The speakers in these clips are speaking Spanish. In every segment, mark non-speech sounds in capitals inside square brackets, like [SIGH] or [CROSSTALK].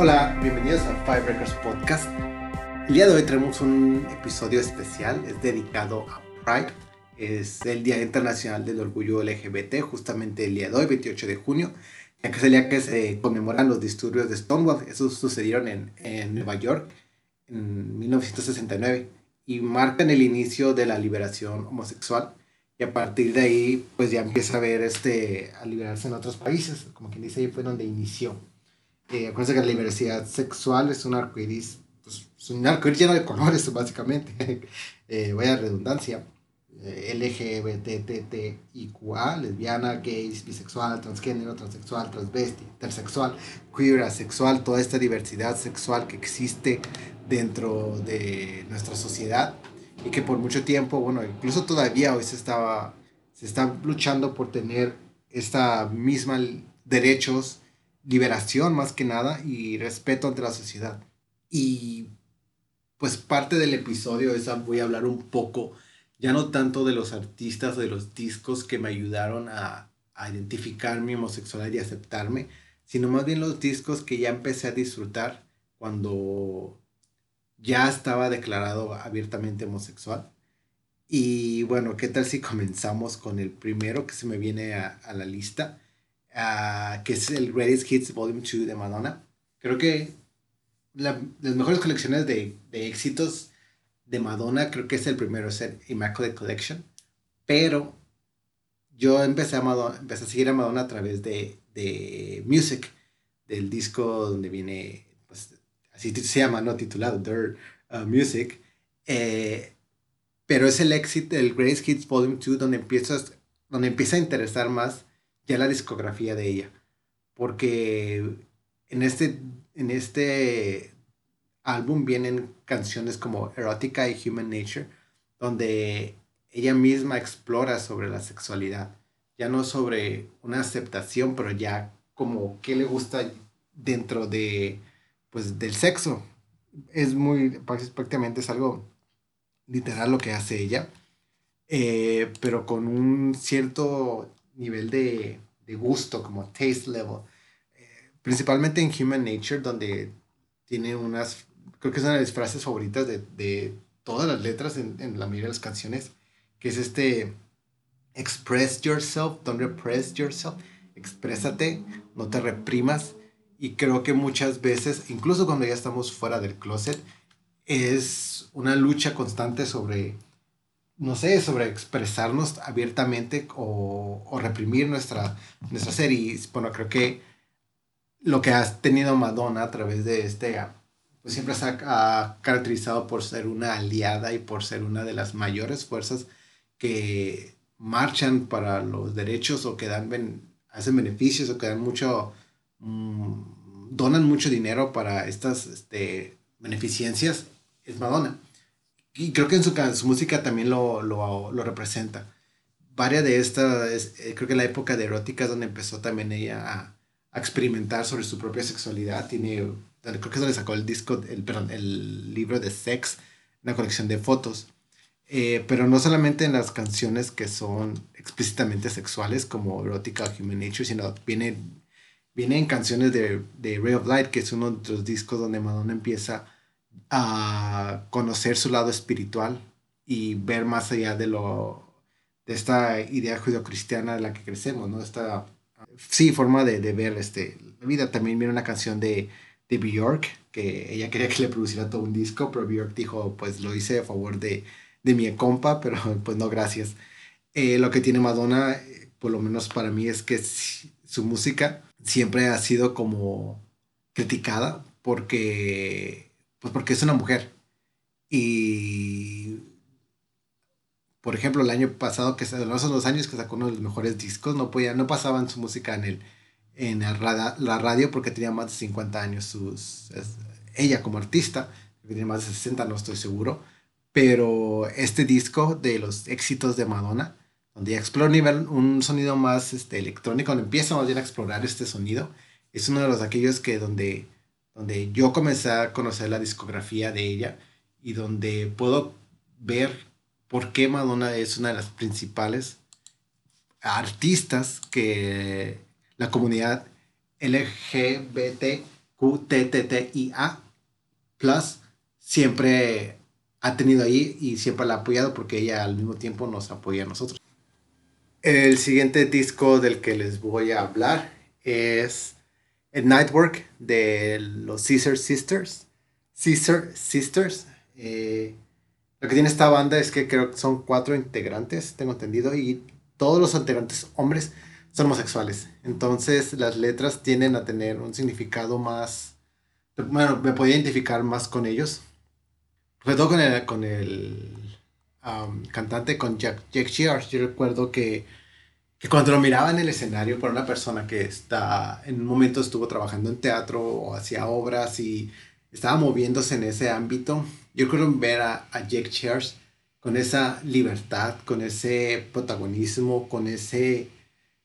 Hola, bienvenidos a Five Records Podcast. El día de hoy tenemos un episodio especial, es dedicado a Pride. Es el Día Internacional del Orgullo LGBT, justamente el día de hoy, 28 de junio, ya que es el día que se conmemoran los disturbios de Stonewall. Esos sucedieron en, en Nueva York en 1969 y marcan el inicio de la liberación homosexual. Y a partir de ahí, pues ya empieza a ver este, a liberarse en otros países. Como quien dice, ahí fue donde inició. Eh, acuérdense que la diversidad sexual es un arcoíris, pues, es un arcoíris lleno de colores, [LAUGHS] básicamente. eh, vaya redundancia. Eh, LGBTTIQA, lesbiana, gays, bisexual, transgénero, transexual, transvesti, intersexual, queer, asexual, toda esta diversidad sexual que existe dentro de nuestra sociedad y que por mucho tiempo, bueno, incluso todavía hoy se estaba, se está luchando por tener esta misma derechos, liberación más que nada y respeto ante la sociedad. Y pues parte del episodio es voy a hablar un poco, ya no tanto de los artistas de los discos que me ayudaron a, a identificar mi homosexualidad y aceptarme, sino más bien los discos que ya empecé a disfrutar cuando ya estaba declarado abiertamente homosexual. Y bueno, ¿qué tal si comenzamos con el primero que se me viene a la lista? Uh, que es el Greatest Hits Volume 2 de Madonna. Creo que la, las mejores colecciones de, de, éxitos de Madonna, creo que es el primero, es el Immaculate Collection. Pero yo empecé a, Madonna, empecé a seguir a Madonna a través de, de Music, del disco donde viene así se llama, ¿no? Titulado Their uh, Music. Eh, pero es el éxito, el Greatest Hits Volume 2, donde, empiezas, donde empieza a interesar más ya la discografía de ella. Porque en este, en este álbum vienen canciones como Erotica y Human Nature, donde ella misma explora sobre la sexualidad. Ya no sobre una aceptación, pero ya como qué le gusta dentro de pues del sexo. Es muy, prácticamente es algo literal lo que hace ella, eh, pero con un cierto nivel de, de gusto, como taste level. Eh, principalmente en Human Nature, donde tiene unas, creo que es una de las frases favoritas de, de todas las letras en, en, la mayoría de las canciones, que es este, express yourself, don't repress yourself, exprésate, no te reprimas. Y creo que muchas veces, incluso cuando ya estamos fuera del closet, es una lucha constante sobre, no sé, sobre expresarnos abiertamente o, o reprimir nuestra, nuestra ser. Y bueno, creo que lo que ha tenido Madonna a través de este, pues siempre se ha, caracterizado por ser una aliada y por ser una de las mayores fuerzas que marchan para los derechos o que dan ben, hacen beneficios o que dan mucho mmm, donan mucho dinero para estas este, beneficencias es Madonna. Y creo que en su, su música también lo, lo, lo, representa. Varias de estas, eh, creo que la época de erótica es donde empezó también ella a, a, experimentar sobre su propia sexualidad. Tiene, creo que es donde sacó el disco, el, perdón, el libro de Sex, una colección de fotos. Eh, pero no solamente en las canciones que son explícitamente sexuales como Erótica Human Nature, sino viene vienen canciones de, de, Ray of Light, que es uno de los discos donde Madonna empieza a conocer su lado espiritual y ver más allá de lo de esta idea judio-cristiana de la que crecemos, ¿no? Esta sí, forma de, de, ver este, la vida. También viene una canción de, de Bjork, que ella quería que le produciera todo un disco, pero Bjork dijo, pues lo hice a favor de, de mi compa, [LAUGHS] pero pues no, gracias. Eh, lo que tiene Madonna, por lo menos para mí, es que su música siempre ha sido como criticada porque, pues porque es una mujer. Y, por ejemplo, el año pasado, que son los años que sacó uno de los mejores discos, no, podía, no pasaban su música en, el, en el la radio porque tenía más de 50 años. Sus, ella como artista, tenía más de 60, no estoy seguro. Pero este disco de los éxitos de Madonna, donde ya explora un, sonido más este, electrónico, donde empieza a explorar este sonido, es uno de los aquellos que donde, donde yo comencé a conocer la discografía de ella y donde puedo ver por qué Madonna es una de las principales artistas que la comunidad LGBT Q-T-T-T-I-A, Plus, siempre ha tenido ahí y siempre la ha apoyado porque ella al mismo tiempo nos apoya a nosotros. El siguiente disco del que les voy a hablar es el Nightwork de los Caesar Sisters. Caesar Sisters. Eh, lo que tiene esta banda es que creo que son cuatro integrantes, tengo entendido, y todos los integrantes hombres son homosexuales. Entonces las letras tienden a tener un significado más... Bueno, me podía identificar más con ellos. Sobre todo con el, con el cantante, con Jack, Jack Shears. Yo recuerdo que, que cuando lo miraba en el escenario para una persona que está, en un momento estuvo trabajando en teatro o hacía obras y estaba moviéndose en ese ámbito, yo creo ver a, a Jake Cheers con esa libertad, con ese protagonismo, con ese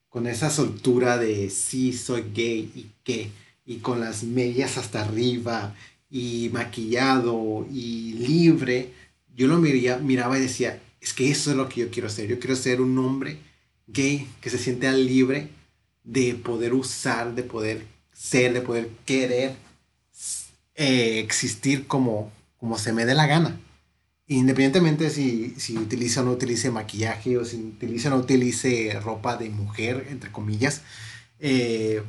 con esa soltura de sí soy gay y qué, y con las medias hasta arriba y maquillado y libre, yo lo miraba, miraba y decía, es que eso es lo que yo quiero ser, yo quiero ser un hombre gay que se siente libre de poder usar, de poder ser, de poder querer eh, existir como, como se me dé la gana. Independientemente si, si utiliza o no utilice maquillaje o si utiliza o no utilice ropa de mujer, entre comillas, eh,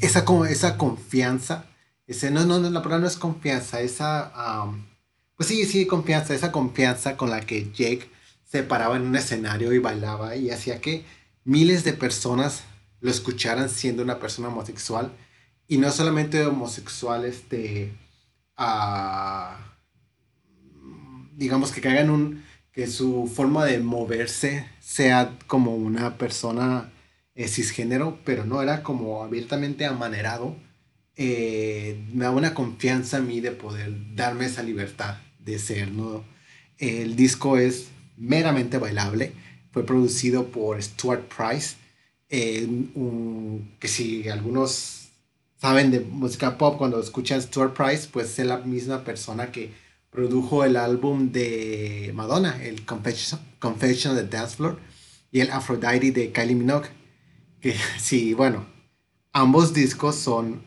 esa, esa confianza, ese, no, no, la palabra no es confianza, esa, pues sí, sí, confianza, esa confianza con la que Jake se paraba en un escenario y bailaba y hacía que miles de personas lo escucharan siendo una persona homosexual y no solamente homosexual este a digamos que caiga en un que su forma de moverse sea como una persona eh, cisgénero, pero no era como abiertamente amanerado. Eh, me da una confianza a mí de poder darme esa libertad de ser, ¿no? El disco es meramente bailable, fue producido por Stuart Price, que si algunos saben de música pop, cuando escuchan Stuart Price, pues es la misma persona que produjo el álbum de Madonna, el Confession, Confession the Dance Floor, y el Aphrodite de Kylie Minogue. Que [LAUGHS] sí, bueno, ambos discos son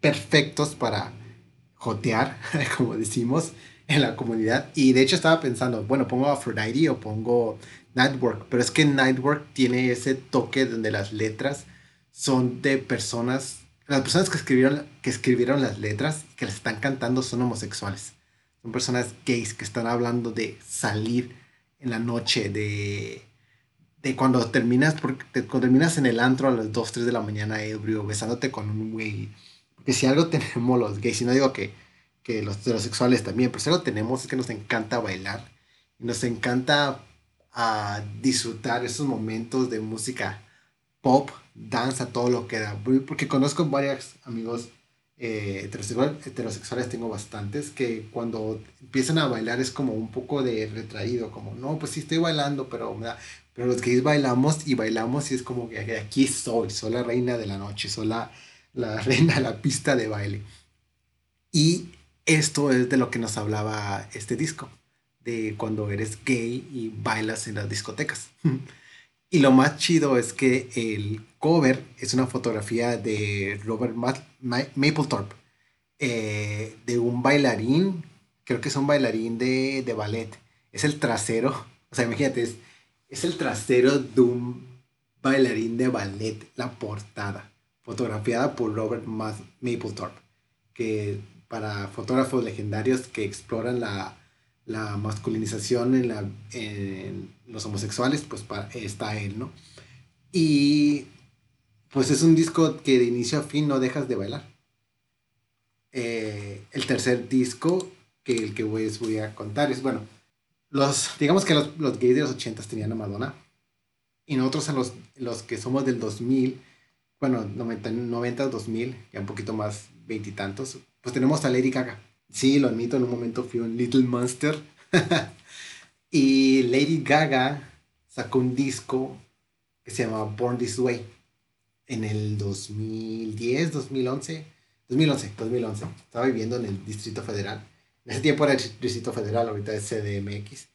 perfectos para jotear, [LAUGHS] como decimos, en la comunidad. Y de hecho estaba pensando, bueno, pongo Aphrodite o pongo Nightwork, pero es que Nightwork tiene ese toque donde las letras son de personas las personas que escribieron, que escribieron las letras que las están cantando son homosexuales. Son personas gays que están hablando de salir en la noche, de, de cuando terminas, porque cuando terminas en el antro a las 2, 3 de la mañana ebrio, besándote con un güey. Porque si algo [LAUGHS] tenemos los gays, y no digo que, que los heterosexuales también, pero si algo tenemos es que nos encanta bailar. Y nos encanta ah, disfrutar esos momentos de música pop, danza, todo lo que da. Porque conozco varios amigos eh, heterosexuales, tengo bastantes, que cuando empiezan a bailar es como un poco de retraído, como, no, pues sí estoy bailando, pero, pero los gays bailamos y bailamos y es como que aquí soy, soy la reina de la noche, soy la, la [LAUGHS] reina de la pista de baile. Y esto es de lo que nos hablaba este disco, de cuando eres gay y bailas en las discotecas. [LAUGHS] Y lo más chido es que el cover es una fotografía de Robert Mapplethorpe, eh, de un bailarín, creo que es un bailarín de, ballet. Es el trasero, [LAUGHS] o sea, imagínate, es, es el trasero de un bailarín de ballet, la portada, fotografiada por Robert Mapplethorpe, que para fotógrafos legendarios que exploran la la masculinización en, la, en los homosexuales, pues está él, ¿no? Y pues es un disco que de inicio a fin no dejas de bailar. Eh, el tercer disco que el que voy, voy a contar es, bueno, los, digamos que los, los gays de los 80 tenían a Madonna y nosotros los, los que somos del 2000, bueno, 90, 90 2000, ya un poquito más, veintitantos, pues tenemos a Lady Gaga. Sí, lo admito, en un momento fui un Little Monster. [LAUGHS] y Lady Gaga sacó un disco que se llamaba Born This Way en el 2010, 2011. 2011, 2011. Estaba viviendo en el Distrito Federal. En ese tiempo era el Distrito Federal, ahorita es CDMX.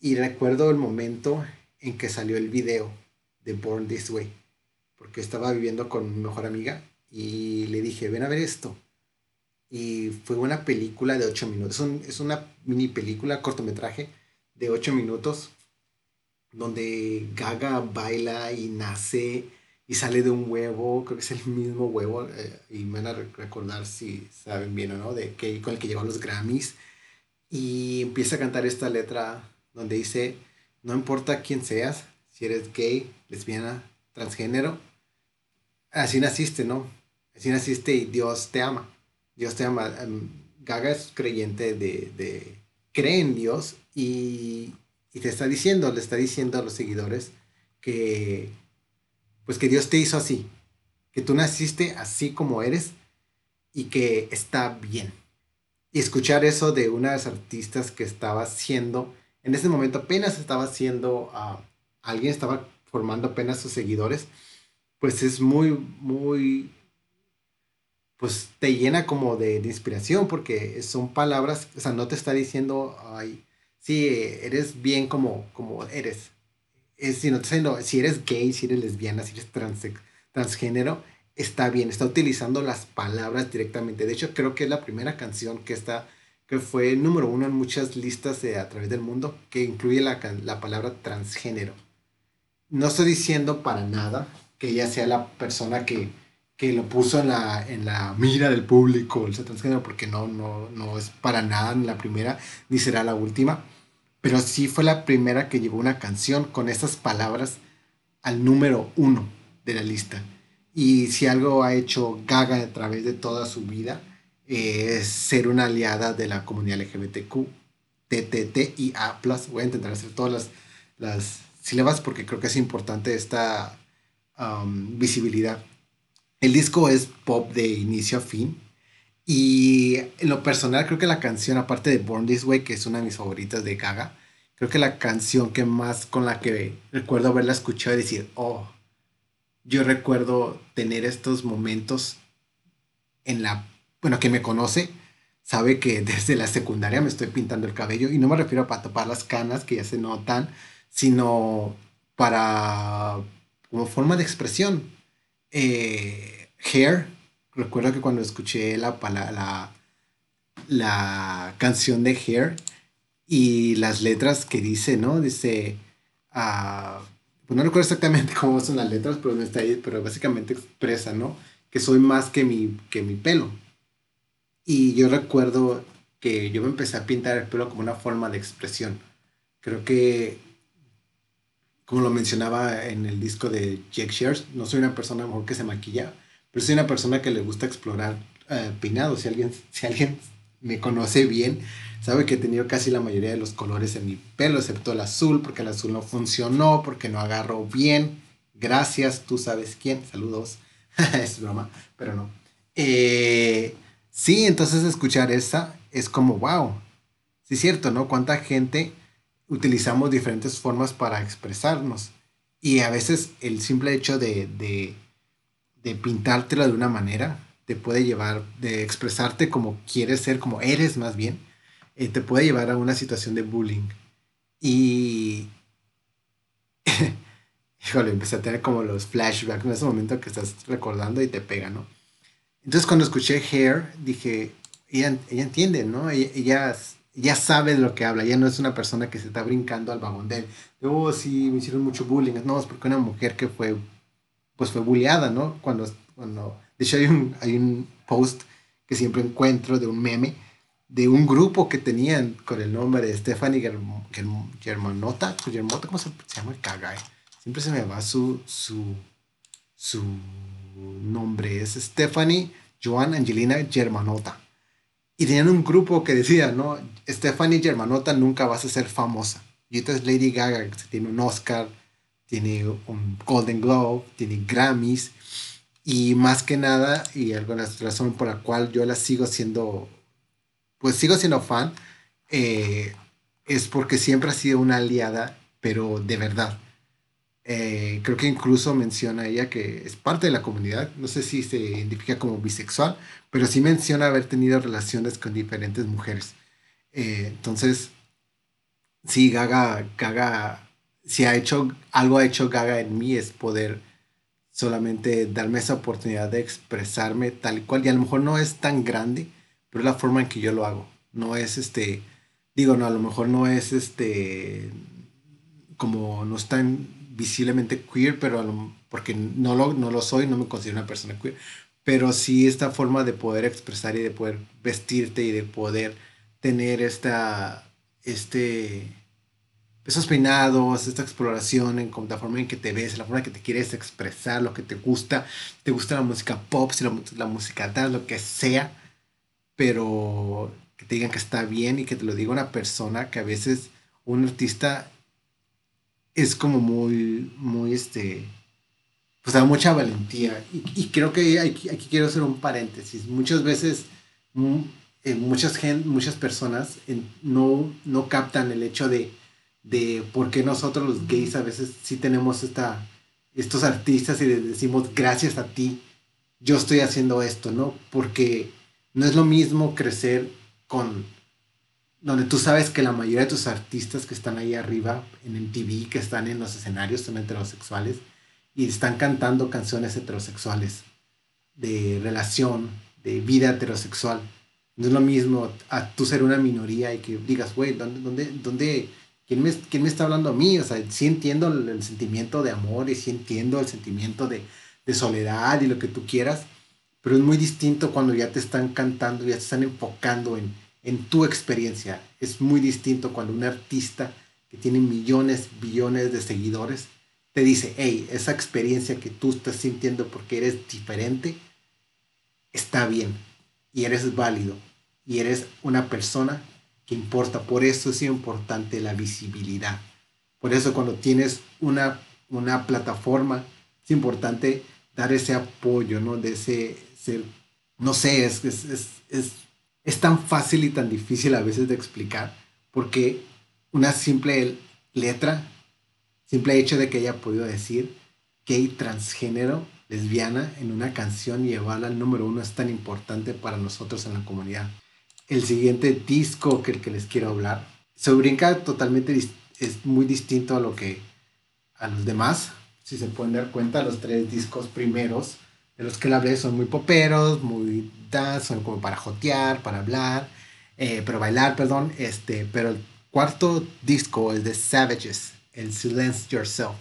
Y recuerdo el momento en que salió el video de Born This Way. Porque estaba viviendo con mi mejor amiga y le dije, ven a ver esto. Y fue una película de 8 minutos. Es, una mini película, cortometraje de 8 minutos, donde Gaga baila y nace y sale de un huevo, creo que es el mismo huevo, eh, y me van a recordar si saben bien o no, de que, con el que lleva los Grammys. Y empieza a cantar esta letra donde dice, no importa quién seas, si eres gay, lesbiana, transgénero, así naciste, ¿no? Así naciste y Dios te ama. Dios te ama. Em, Gaga es creyente de, de cree en Dios y, y, te está diciendo, le está diciendo a los seguidores que, pues que Dios te hizo así, que tú naciste así como eres y que está bien. Y escuchar eso de una de las artistas que estaba haciendo, en ese momento apenas estaba haciendo, uh, alguien estaba formando apenas sus seguidores, pues es muy, muy pues te llena como de, inspiración porque son palabras, o sea, no te está diciendo, ay, sí, eres bien como, como eres. Es, está diciendo, si eres gay, si eres lesbiana, si eres transgénero, está bien, está utilizando las palabras directamente. De hecho, creo que es la primera canción que está, que fue número uno en muchas listas de, a través del mundo, que incluye la, la palabra transgénero. No estoy diciendo para nada que ella sea la persona que que lo puso en la, en la mira del público, el transgénero, porque no, no, no es para nada la primera, ni será la última, pero sí fue la primera que llevó una canción con estas palabras al número uno de la lista. Y si algo ha hecho Gaga a través de toda su vida, es ser una aliada de la comunidad LGBTQ, TTT y A+. Voy a intentar hacer todas las, las sílabas porque creo que es importante esta um, visibilidad. El disco es pop de inicio a fin. Y en lo personal, creo que la canción, aparte de Born This Way, que es una de mis favoritas de Gaga, creo que la canción que más con la que recuerdo haberla escuchado y decir, oh, yo recuerdo tener estos momentos en la, bueno, que me conoce, sabe que [LAUGHS] desde la secundaria me estoy pintando el cabello y no me refiero para tapar las canas que ya se notan, sino para como forma de expresión eh, Hair, recuerdo que cuando escuché la, la, la canción de Hair y las letras que dice, ¿no? Dice, uh, pues no recuerdo exactamente [LAUGHS] cómo son las letras, pero, está ahí, pero básicamente expresa, ¿no? Que soy más que mi, que mi pelo. Y yo recuerdo que yo me empecé a pintar el pelo como una forma de expresión. Creo que como lo mencionaba en el disco de Jake Shears, no soy una persona mejor que se maquilla, pero soy una persona que le gusta explorar uh. Si alguien, [LAUGHS] si alguien me conoce bien, sabe que he tenido casi la mayoría de los colores en mi pelo, excepto el azul, porque el azul no funcionó, porque no agarró bien. Gracias, tú sabes quién. Saludos. [LAUGHS] es broma, pero no. Eh, sí, entonces escuchar esa es como, wow. Sí, cierto, ¿no? Cuánta gente utilizamos diferentes formas para expresarnos. Y a veces el simple hecho de, de, de pintártelo de una manera te puede llevar, de expresarte como quieres ser, como eres más bien, eh, te puede llevar a una situación de bullying. Y, [LAUGHS] híjole, empecé a tener como los flashbacks en ese momento que estás recordando y te pega, ¿no? Entonces cuando escuché Hair, dije, ella, ella entiende, ¿no? Ella, ella ya sabe de lo que habla, ya no es una persona que se está brincando al vagón de, oh, sí, me hicieron mucho bullying. No, es porque una mujer que fue, pues fue bulleada, ¿no? Cuando, cuando, de hecho hay un, hay un post que siempre encuentro de un meme de un grupo que tenían con el nombre de Stephanie Germanota, Germanota, ¿cómo se, llama el caga? Siempre se me va su, su, su nombre, es Stephanie Joan Angelina Germanota. Y tenían un grupo que decía, ¿no? Stephanie Germanota nunca vas a ser famosa. Y entonces Lady Gaga tiene un Oscar, tiene un Golden Globe, tiene Grammys. Y más que nada, y alguna razón por la cual yo la sigo siendo, pues sigo siendo fan, eh, es porque siempre ha sido una aliada, pero de verdad. Eh, creo que incluso menciona ella que es parte de la comunidad, no sé si se identifica como bisexual, pero sí menciona haber tenido relaciones con diferentes mujeres. Eh, entonces, sí, Gaga, Gaga, si ha hecho, algo ha hecho Gaga en mí es poder solamente darme esa oportunidad de expresarme tal y cual. Y a lo mejor no es tan grande, pero es la forma en que yo lo hago. No es este, digo, no, a lo mejor no es este, como no es tan visiblemente queer, pero porque no lo, no lo soy, no me considero una persona queer, pero sí esta forma de poder expresar y de poder vestirte y de poder tener esta, este, esos peinados, esta exploración en la forma en que te ves, la forma en que te quieres expresar, lo que te gusta, te gusta la música pop, si la, la música dance, lo que sea, pero que te digan que está bien y que te lo diga una persona que a veces un artista es como muy, muy, este, pues da mucha valentía. Y, creo que aquí, quiero hacer un paréntesis. Muchas veces, mm, eh, muchas, gen, muchas personas no, no captan el hecho de, de por qué nosotros los gays a veces sí tenemos esta, estos artistas y les decimos gracias a ti, yo estoy haciendo esto, ¿no? Porque no es lo mismo crecer con donde tú sabes que la mayoría de tus artistas que están ahí arriba en el TV, que están en los escenarios, son heterosexuales y están cantando canciones heterosexuales de relación, de vida heterosexual. No es lo mismo a tú ser una minoría y que digas, güey, ¿dónde, dónde, dónde ¿quién me, ¿quién me está hablando a mí? O sea, sí entiendo el, sentimiento de amor y sí entiendo el sentimiento de, de, soledad y lo que tú quieras, pero es muy distinto cuando ya te están cantando, ya te están enfocando en, en tu experiencia. Es muy distinto cuando un artista que tiene millones, billones de seguidores te dice, hey, esa experiencia que tú estás sintiendo porque eres diferente, está bien y eres válido y eres una persona que importa. Por eso es importante la visibilidad. Por eso cuando tienes una, una plataforma, es importante dar ese apoyo, ¿no? De ese, ser, no sé, es, es, es, es, es tan fácil y tan difícil a veces de explicar, porque una simple letra, simple hecho de que haya podido decir gay transgénero, lesbiana en una canción y llevarla al número uno es tan importante para nosotros en la comunidad el siguiente disco que el que les quiero hablar se brinca totalmente, es muy distinto a lo que a los demás. Si se pueden dar cuenta, los tres discos primeros de los que le hablé son muy poperos, muy dance, son como para jotear, para hablar, eh, para bailar, perdón. Este, pero el cuarto disco es de Savages, el Silence Yourself.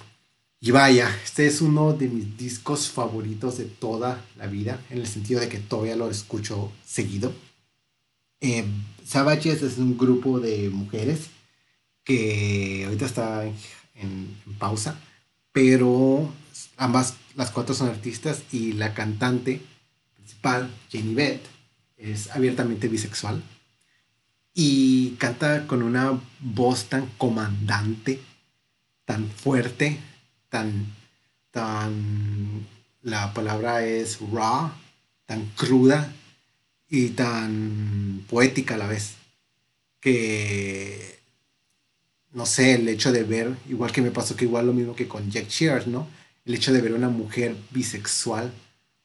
Y vaya, este es uno de mis discos favoritos de toda la vida, en el sentido de que todavía lo escucho seguido. Eh, Savages es un grupo de mujeres que ahorita está en, pausa, pero ambas, las cuatro son artistas y la cantante principal, Jenny Beth, es abiertamente bisexual y canta con una voz tan comandante, tan fuerte, tan, tan, la palabra es raw, tan cruda, y tan poética a la vez que no sé, el hecho de ver, igual que me pasó que igual lo mismo que con Jack Shears, ¿no? El hecho de ver una mujer bisexual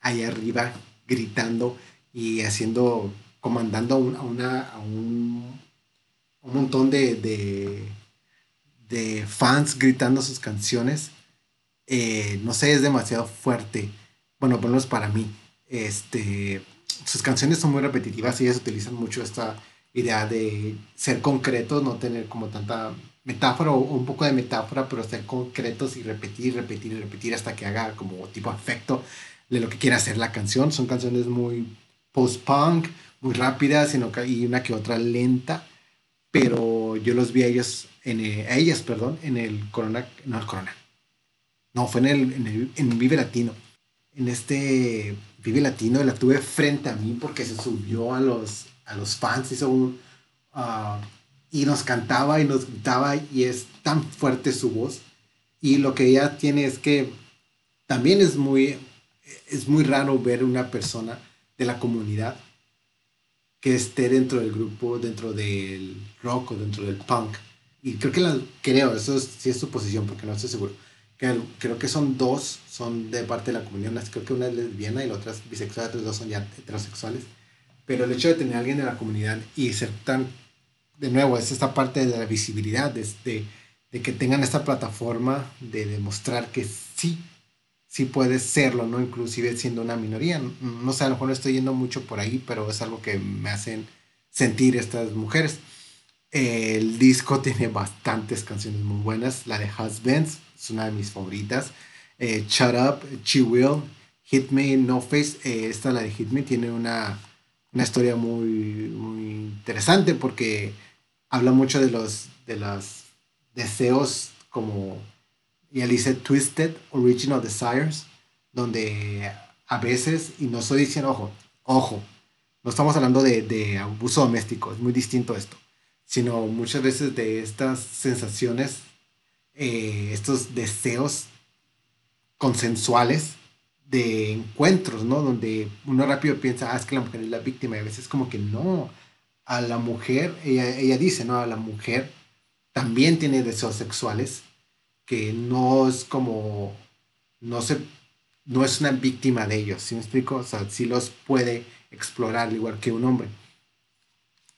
ahí arriba gritando y haciendo, comandando a, una, a un, un montón de, de, de, fans gritando sus canciones, eh, no sé, es demasiado fuerte. Bueno, por lo menos para mí. Este, sus canciones son muy repetitivas y ellas utilizan mucho esta idea de ser concretos, no tener como tanta metáfora o un poco de metáfora, pero ser concretos y repetir, repetir y repetir hasta que haga como tipo efecto de lo que quiera hacer la canción. Son canciones muy post-punk, muy rápidas sino y una que otra lenta, pero yo los vi a ellos, en, eh, ellas, perdón, en el Corona, no el Corona, no, fue en el, en en Vive Latino, en este Vive Latino, la tuve frente a mí porque se subió a los, a los fans, hizo un, ah, y nos cantaba y nos gritaba y es tan fuerte su voz. Y lo que ella tiene es que también es muy, es muy raro ver una persona de la comunidad que esté dentro del grupo, dentro del rock o dentro del punk. Y creo que la, creo, eso sí es su posición porque no estoy seguro creo que son dos, son de parte de la comunidad, creo que una es lesbiana y la otra es bisexual, otras dos son ya heterosexuales. Pero el hecho de tener a alguien de la comunidad y ser tan, de nuevo, es esta parte de la visibilidad, de, de, que tengan esta plataforma de demostrar que sí, sí puedes serlo, ¿no? Inclusive siendo una minoría. No sé, a lo mejor no estoy yendo mucho por ahí, pero es algo que me hacen sentir estas mujeres. El disco [LAUGHS] tiene bastantes canciones muy buenas. La de Husbands es una de mis favoritas. Eh, Shut Up, She Will, Hit Me, No Face. Eh, esta, la de Hit Me, tiene una, una historia muy, muy interesante porque habla mucho de los, de los deseos como, ya dice, Twisted Original Desires, donde a veces, y no estoy diciendo, ojo, ojo, no estamos hablando de, de abuso doméstico, es muy distinto esto, sino muchas veces de estas sensaciones, eh, estos deseos consensuales de encuentros, ¿no? Donde uno rápido piensa, ah, es que la mujer es la víctima, y a veces como que no, a la mujer, ella, ella dice, ¿no? A la mujer también tiene deseos sexuales, que no es como, no se, no es una víctima de ellos, ¿sí me explico? O sea, sí los puede explorar igual que un hombre.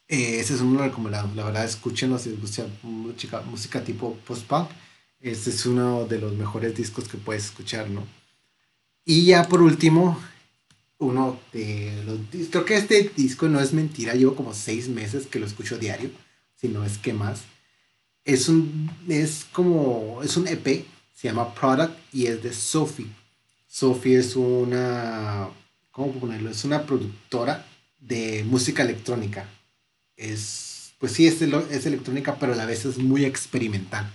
Eh, ese es uno recomendado, la verdad, escúchenlo si les gusta música, música tipo post-punk. Este es uno de los mejores discos que puedes escuchar, ¿no? Y ya por último, uno de los creo que este disco no es mentira, llevo como seis meses que lo escucho diario, si no es que más. Es un, es como, es un EP, se llama Product y es de Sophie. Sophie es una, ¿cómo ponerlo? Es una productora de música electrónica. Es, pues sí, es, es electrónica, pero a la vez es muy experimental.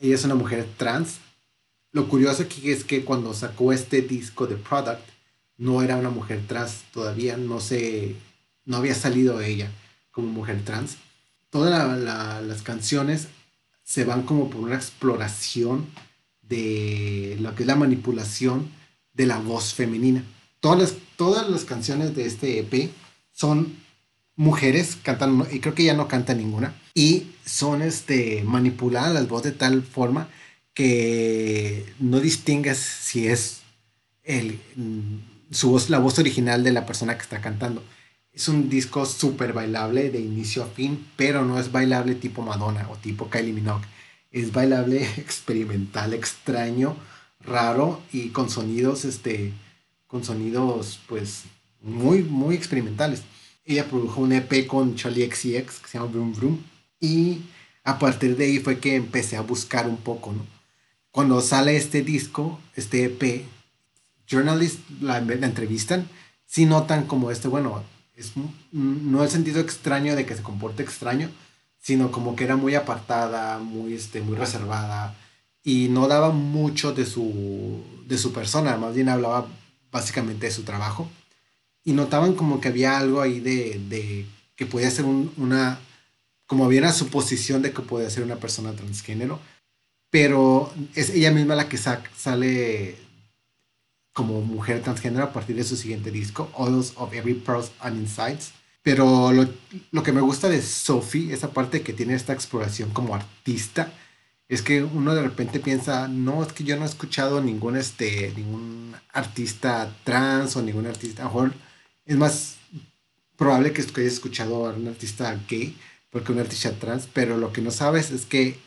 Ella es una mujer trans. Lo curioso aquí es que cuando sacó este disco de Product, no era una mujer trans todavía, no se, no había salido ella como mujer trans. Todas las canciones se van como por una exploración de lo que es la manipulación de la voz femenina. Todas las, todas las canciones de este EP son mujeres, cantan, y creo que ya no canta ninguna, y son este, manipuladas las voces de tal forma que no distingas si es el, su voz, la voz original de la persona que está cantando. Es un disco súper bailable de inicio a fin, pero no es bailable tipo Madonna o tipo Kylie Minogue. Es bailable [LAUGHS] experimental, extraño, raro y con sonidos, este, con sonidos pues muy, muy experimentales. Ella produjo un EP con Charlie XCX que se llama Vroom Vroom y a partir de ahí fue que empecé a buscar un poco, ¿no? Cuando sale este disco, este EP, journalists la, entrevistan, si notan como este, bueno, es, no el sentido extraño de que se comporte extraño, sino como que era muy apartada, muy, este, muy reservada y no daba mucho de su, de su persona, más bien hablaba básicamente de su trabajo. Y notaban como que había algo ahí de, de que podía ser una, como había una suposición de que podía ser una persona transgénero, pero es ella misma la que sale como mujer transgénero a partir de su siguiente disco, Oils of Every Pulse and Insights. Pero lo, lo, que me gusta de Sophie, esa parte que tiene esta exploración como artista, es que uno de repente piensa, no, es que yo no he escuchado ningún, este, ningún artista trans o ningún artista, a lo mejor es más probable que hayas escuchado a un artista gay porque un artista trans, pero lo que no sabes es que,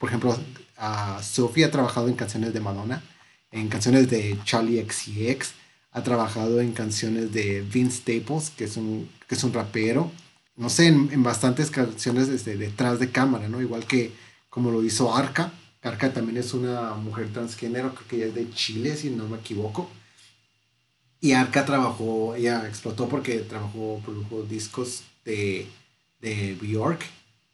por ejemplo, uh, Sophie ha trabajado en canciones de Madonna, en canciones de Charlie XCX, ha trabajado en canciones de Vince Staples, que es un, que es un rapero, no sé, en, bastantes canciones desde detrás de cámara, ¿no? Igual que como lo hizo Arca. Arca también es una mujer transgénero, creo que ella es de Chile, si no me equivoco. Y Arca trabajó, ella explotó porque trabajó, produjo discos de, de Bjork.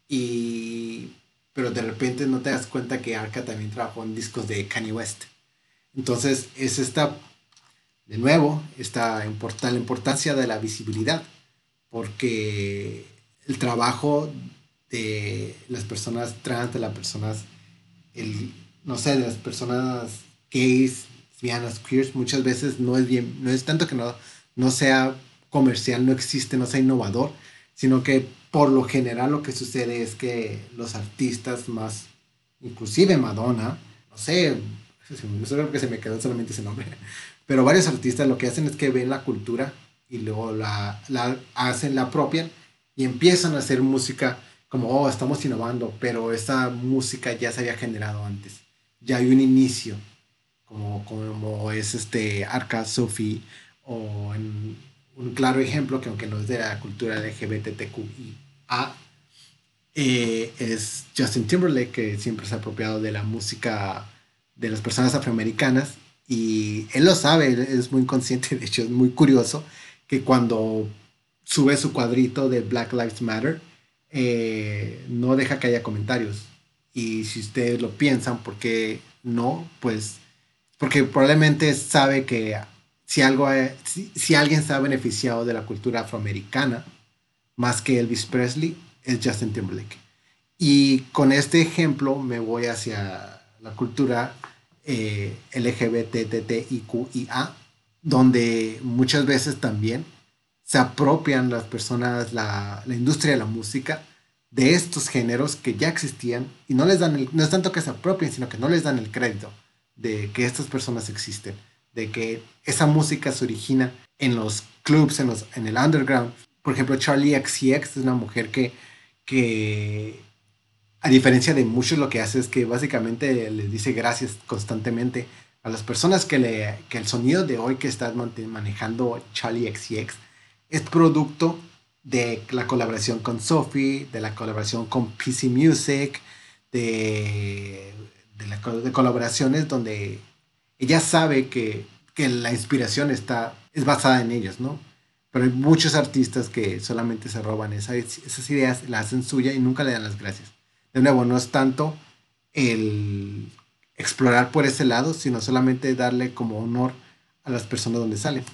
Y, pero de repente no te das cuenta que Arca también trabajó en discos de Kanye West. Entonces es esta, de nuevo, esta la importancia de la visibilidad, porque el trabajo de las personas trans, de las personas, el, no sé, de las personas gays, lesbianas, queers, muchas veces no es bien, no es tanto que no, no sea comercial, no existe, no sea innovador, sino que por lo general lo que sucede es que los artistas más, inclusive Madonna, no sé, no sé que se me quedó solamente ese nombre. [LAUGHS] Pero varios artistas lo que hacen es que ven la cultura y luego la, la hacen, la apropian y empiezan a hacer música como, oh, estamos innovando, pero esta música ya se había generado antes. Ya hay un inicio. como, como es este Arca Sophie, o en un claro ejemplo que aunque no es de la cultura LGBTQIA, eh, es Justin Timberlake, que siempre se ha apropiado de la música de las personas afroamericanas y él lo sabe, es muy consciente, [LAUGHS] de hecho es muy curioso que cuando sube su cuadrito de Black Lives Matter, eh, no deja que haya comentarios. Y si ustedes lo piensan, ¿por qué no? Pues porque probablemente sabe que si, algo, si, alguien se ha beneficiado de la cultura afroamericana, más que Elvis Presley, es Justin Timberlake. Y con este ejemplo me voy hacia la cultura eh, LGBTTIQIA, donde muchas veces también se apropian las personas, la, la, industria de la música, de estos géneros que ya existían y no les dan el, no es tanto que se apropien, sino que no les dan el crédito de que estas personas existen de que esa música se origina en los clubs, en, los, en el underground. Por ejemplo, Charlie XCX es una mujer que, que, a diferencia de muchos, lo que hace es que básicamente les dice gracias constantemente a las personas que, le, que el sonido de hoy que está manejando Charlie XCX es producto de la colaboración con Sophie, de la colaboración con PC Music, de, de, la, de colaboraciones donde ella sabe que, la inspiración está, es basada en ellos, ¿no? Pero hay muchos artistas que solamente se roban esas ideas, las hacen suya y nunca le dan las gracias. De nuevo, no es tanto el explorar por ese lado, sino solamente darle como honor a las personas donde salen.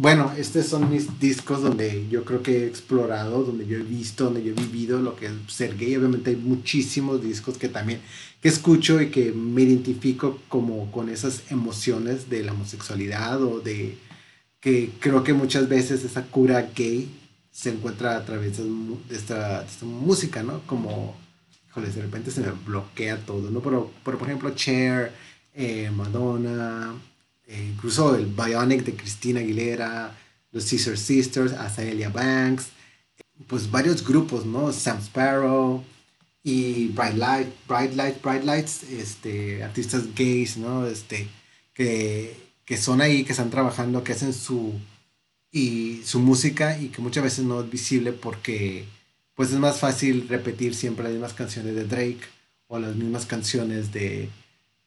Bueno, estos son mis discos donde yo creo que he explorado, donde yo he visto, donde yo he vivido lo que es ser gay. Obviamente hay muchísimos discos que también que escucho y que me identifico como con esas emociones de la homosexualidad o de que creo que muchas veces esa cura gay se encuentra a través de esta, música, ¿no? Como, de repente se me bloquea todo, ¿no? Pero, por ejemplo, Cher, eh, Madonna, eh, incluso el Bionic de Cristina Aguilera, los Caesar Sisters, Azaelia Banks, pues varios grupos, ¿no? Sam Sparrow, y Bright Light, Bright Light, Bright Lights, este, artistas gays, ¿no? Este, que, que son ahí, que están trabajando, que hacen su, y su música y que muchas veces no es visible porque pues es más fácil repetir siempre las mismas canciones de Drake o las mismas canciones de,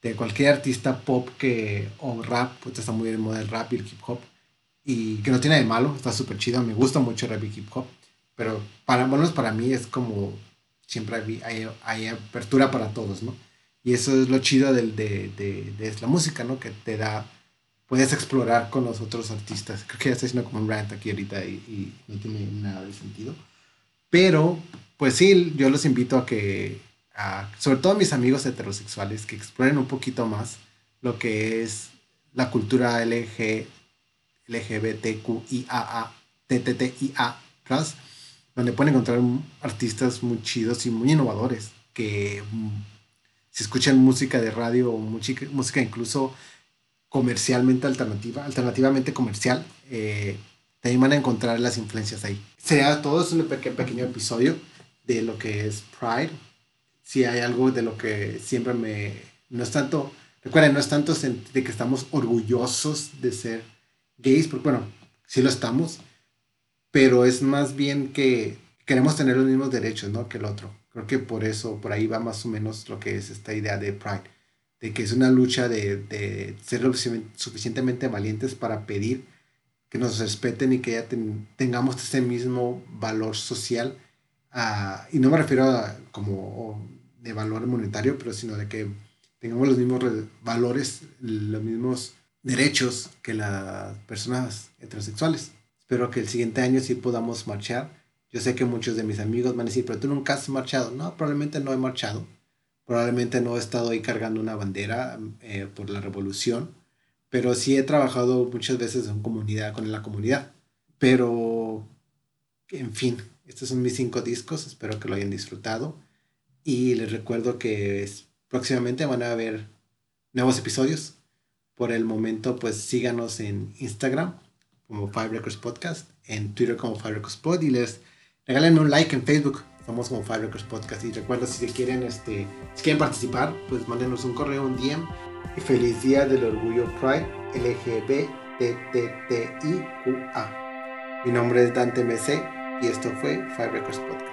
de cualquier artista pop que, o rap, pues está muy de moda el rap y el hip hop y que no tiene de malo, está súper chido, me gusta mucho el rap y hip hop, pero para, bueno, para mí es como siempre hay, hay, apertura para todos, ¿no? Y eso es lo chido de, de, de, la música, ¿no? Que te da, puedes explorar con los otros artistas. Creo que ya estoy haciendo como un rant aquí ahorita y no tiene nada de sentido. Pero, pues sí, yo los invito a que, sobre todo a mis amigos heterosexuales, que exploren un poquito más lo que es la cultura LG, LGBTQIAA, TTTIA+, donde pueden encontrar artistas muy chidos y muy innovadores, que mm, si escuchan música de radio o música, música incluso comercialmente alternativa, alternativamente comercial, eh, también van a encontrar las influencias ahí. Sería todo, es un pequeño episodio de lo que es Pride. Si hay algo de lo que siempre me... No es tanto, recuerden, no es tanto de que estamos orgullosos de ser gays, porque bueno, sí lo estamos, pero es más bien que queremos tener los mismos derechos, ¿no? Que el otro. Creo que por eso, por ahí va más o menos lo que es esta idea de Pride, de que es una lucha de, de ser suficientemente valientes para pedir que nos respeten y que ya tengamos ese mismo valor social. Uh, y no me refiero a como de valor monetario, pero sino de que tengamos los mismos valores, los mismos derechos que las personas heterosexuales. Espero que el siguiente año sí podamos marchar. Yo sé que muchos de mis amigos van a decir, pero tú nunca has marchado. No, probablemente no he marchado. Probablemente no he estado ahí cargando una bandera eh, por la revolución. Pero sí he trabajado muchas veces en comunidad, con la comunidad. Pero, en fin, estos son mis cinco discos. Espero que lo hayan disfrutado. Y les recuerdo que próximamente van a haber nuevos episodios. Por el momento, pues síganos en Instagram como Five Records Podcast, en Twitter como Five Records Pod y les regalen un like en Facebook. Somos como Five Records Podcast. Y recuerda, si quieren, este, si quieren participar, pues mándenos un correo, un DM y feliz día del orgullo Pride LGBTTIQA. Mi nombre es Dante MC y esto fue Five Records Podcast.